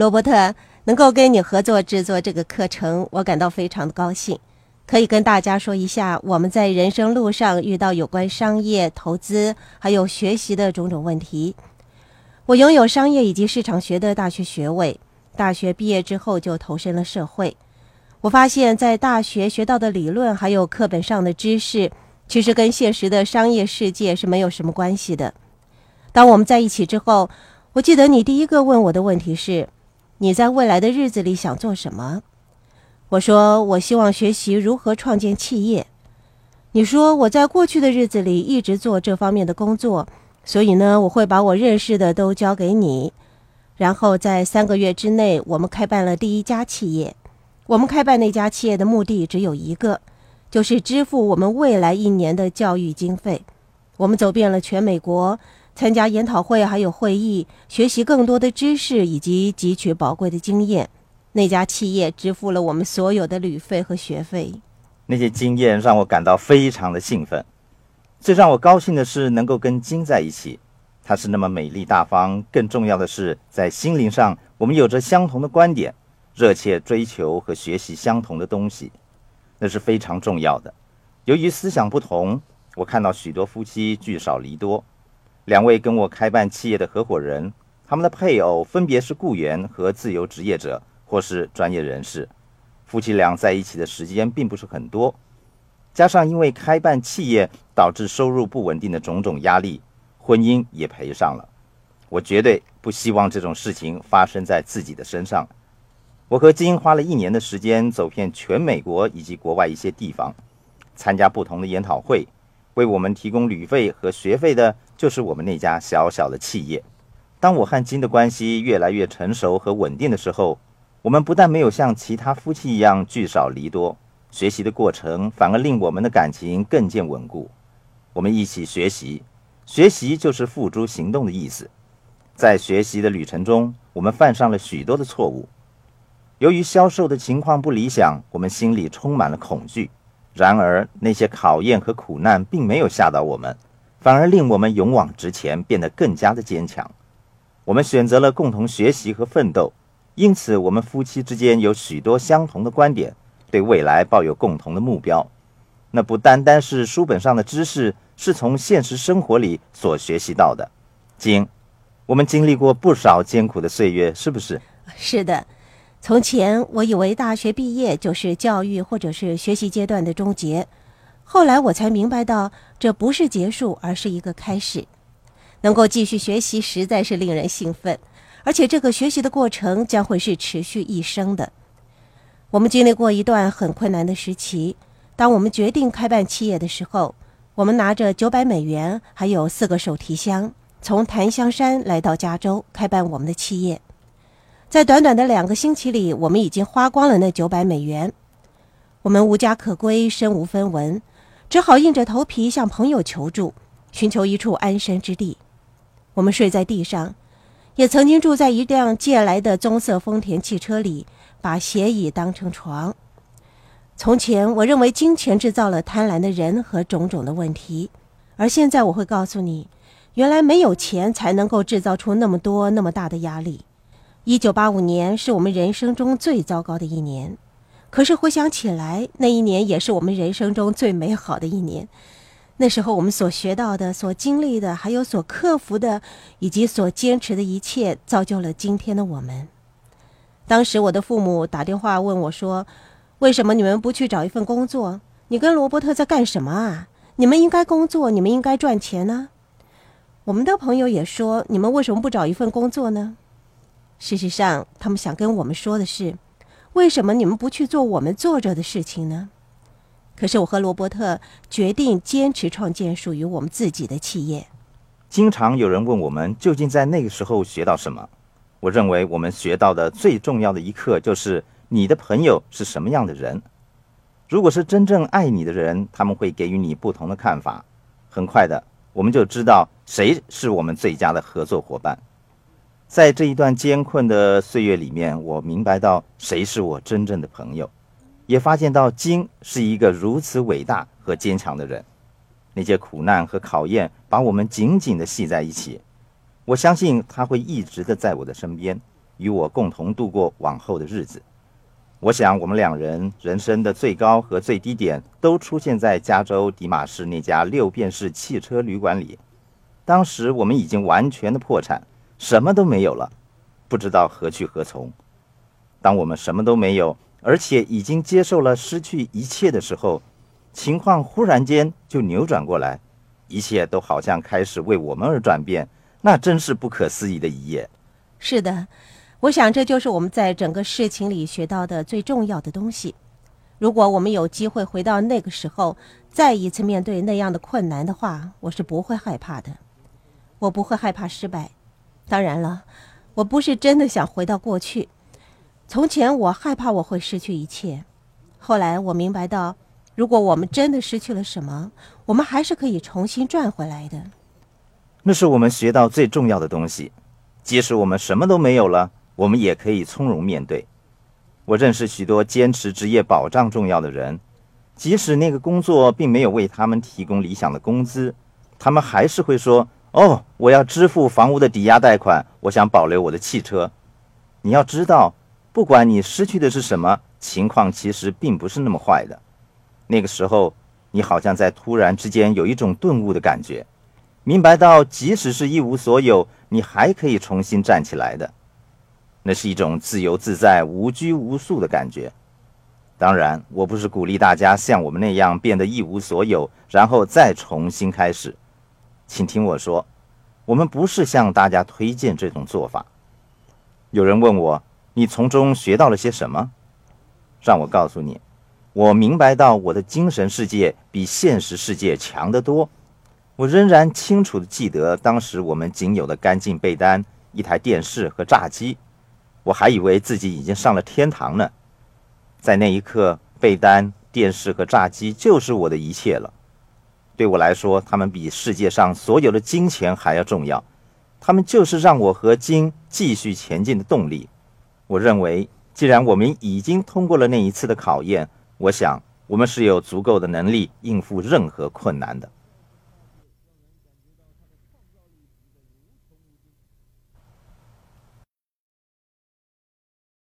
罗伯特能够跟你合作制作这个课程，我感到非常的高兴。可以跟大家说一下，我们在人生路上遇到有关商业、投资还有学习的种种问题。我拥有商业以及市场学的大学学位，大学毕业之后就投身了社会。我发现，在大学学到的理论还有课本上的知识，其实跟现实的商业世界是没有什么关系的。当我们在一起之后，我记得你第一个问我的问题是：你在未来的日子里想做什么？我说，我希望学习如何创建企业。你说，我在过去的日子里一直做这方面的工作，所以呢，我会把我认识的都交给你。然后在三个月之内，我们开办了第一家企业。我们开办那家企业的目的只有一个，就是支付我们未来一年的教育经费。我们走遍了全美国，参加研讨会还有会议，学习更多的知识以及汲取宝贵的经验。那家企业支付了我们所有的旅费和学费。那些经验让我感到非常的兴奋。最让我高兴的是能够跟金在一起，她是那么美丽大方。更重要的是，在心灵上我们有着相同的观点，热切追求和学习相同的东西，那是非常重要的。由于思想不同，我看到许多夫妻聚少离多。两位跟我开办企业的合伙人，他们的配偶分别是雇员和自由职业者。或是专业人士，夫妻俩在一起的时间并不是很多，加上因为开办企业导致收入不稳定的种种压力，婚姻也赔上了。我绝对不希望这种事情发生在自己的身上。我和金花了一年的时间，走遍全美国以及国外一些地方，参加不同的研讨会，为我们提供旅费和学费的，就是我们那家小小的企业。当我和金的关系越来越成熟和稳定的时候，我们不但没有像其他夫妻一样聚少离多，学习的过程反而令我们的感情更见稳固。我们一起学习，学习就是付诸行动的意思。在学习的旅程中，我们犯上了许多的错误。由于销售的情况不理想，我们心里充满了恐惧。然而，那些考验和苦难并没有吓倒我们，反而令我们勇往直前，变得更加的坚强。我们选择了共同学习和奋斗。因此，我们夫妻之间有许多相同的观点，对未来抱有共同的目标。那不单单是书本上的知识，是从现实生活里所学习到的。经，我们经历过不少艰苦的岁月，是不是？是的。从前，我以为大学毕业就是教育或者是学习阶段的终结，后来我才明白到，这不是结束，而是一个开始。能够继续学习，实在是令人兴奋。而且这个学习的过程将会是持续一生的。我们经历过一段很困难的时期。当我们决定开办企业的时候，我们拿着九百美元，还有四个手提箱，从檀香山来到加州开办我们的企业。在短短的两个星期里，我们已经花光了那九百美元。我们无家可归，身无分文，只好硬着头皮向朋友求助，寻求一处安身之地。我们睡在地上。也曾经住在一辆借来的棕色丰田汽车里，把斜椅当成床。从前，我认为金钱制造了贪婪的人和种种的问题，而现在我会告诉你，原来没有钱才能够制造出那么多那么大的压力。一九八五年是我们人生中最糟糕的一年，可是回想起来，那一年也是我们人生中最美好的一年。那时候我们所学到的、所经历的，还有所克服的，以及所坚持的一切，造就了今天的我们。当时我的父母打电话问我说：“为什么你们不去找一份工作？你跟罗伯特在干什么啊？你们应该工作，你们应该赚钱呢。”我们的朋友也说：“你们为什么不找一份工作呢？”事实上，他们想跟我们说的是：“为什么你们不去做我们做着的事情呢？”可是我和罗伯特决定坚持创建属于我们自己的企业。经常有人问我们究竟在那个时候学到什么？我认为我们学到的最重要的一课就是你的朋友是什么样的人。如果是真正爱你的人，他们会给予你不同的看法。很快的，我们就知道谁是我们最佳的合作伙伴。在这一段艰困的岁月里面，我明白到谁是我真正的朋友。也发现到金是一个如此伟大和坚强的人，那些苦难和考验把我们紧紧地系在一起。我相信他会一直的在我的身边，与我共同度过往后的日子。我想，我们两人人生的最高和最低点都出现在加州迪马市那家六便士汽车旅馆里。当时我们已经完全的破产，什么都没有了，不知道何去何从。当我们什么都没有，而且已经接受了失去一切的时候，情况忽然间就扭转过来，一切都好像开始为我们而转变，那真是不可思议的一页。是的。我想，这就是我们在整个事情里学到的最重要的东西。如果我们有机会回到那个时候，再一次面对那样的困难的话，我是不会害怕的。我不会害怕失败。当然了，我不是真的想回到过去。从前我害怕我会失去一切，后来我明白到，如果我们真的失去了什么，我们还是可以重新赚回来的。那是我们学到最重要的东西。即使我们什么都没有了。我们也可以从容面对。我认识许多坚持职业保障重要的人，即使那个工作并没有为他们提供理想的工资，他们还是会说：“哦，我要支付房屋的抵押贷款，我想保留我的汽车。”你要知道，不管你失去的是什么，情况其实并不是那么坏的。那个时候，你好像在突然之间有一种顿悟的感觉，明白到即使是一无所有，你还可以重新站起来的。那是一种自由自在、无拘无束的感觉。当然，我不是鼓励大家像我们那样变得一无所有，然后再重新开始。请听我说，我们不是向大家推荐这种做法。有人问我，你从中学到了些什么？让我告诉你，我明白到我的精神世界比现实世界强得多。我仍然清楚地记得当时我们仅有的干净被单、一台电视和炸鸡。我还以为自己已经上了天堂呢，在那一刻，被单、电视和炸鸡就是我的一切了。对我来说，他们比世界上所有的金钱还要重要。他们就是让我和金继续前进的动力。我认为，既然我们已经通过了那一次的考验，我想我们是有足够的能力应付任何困难的。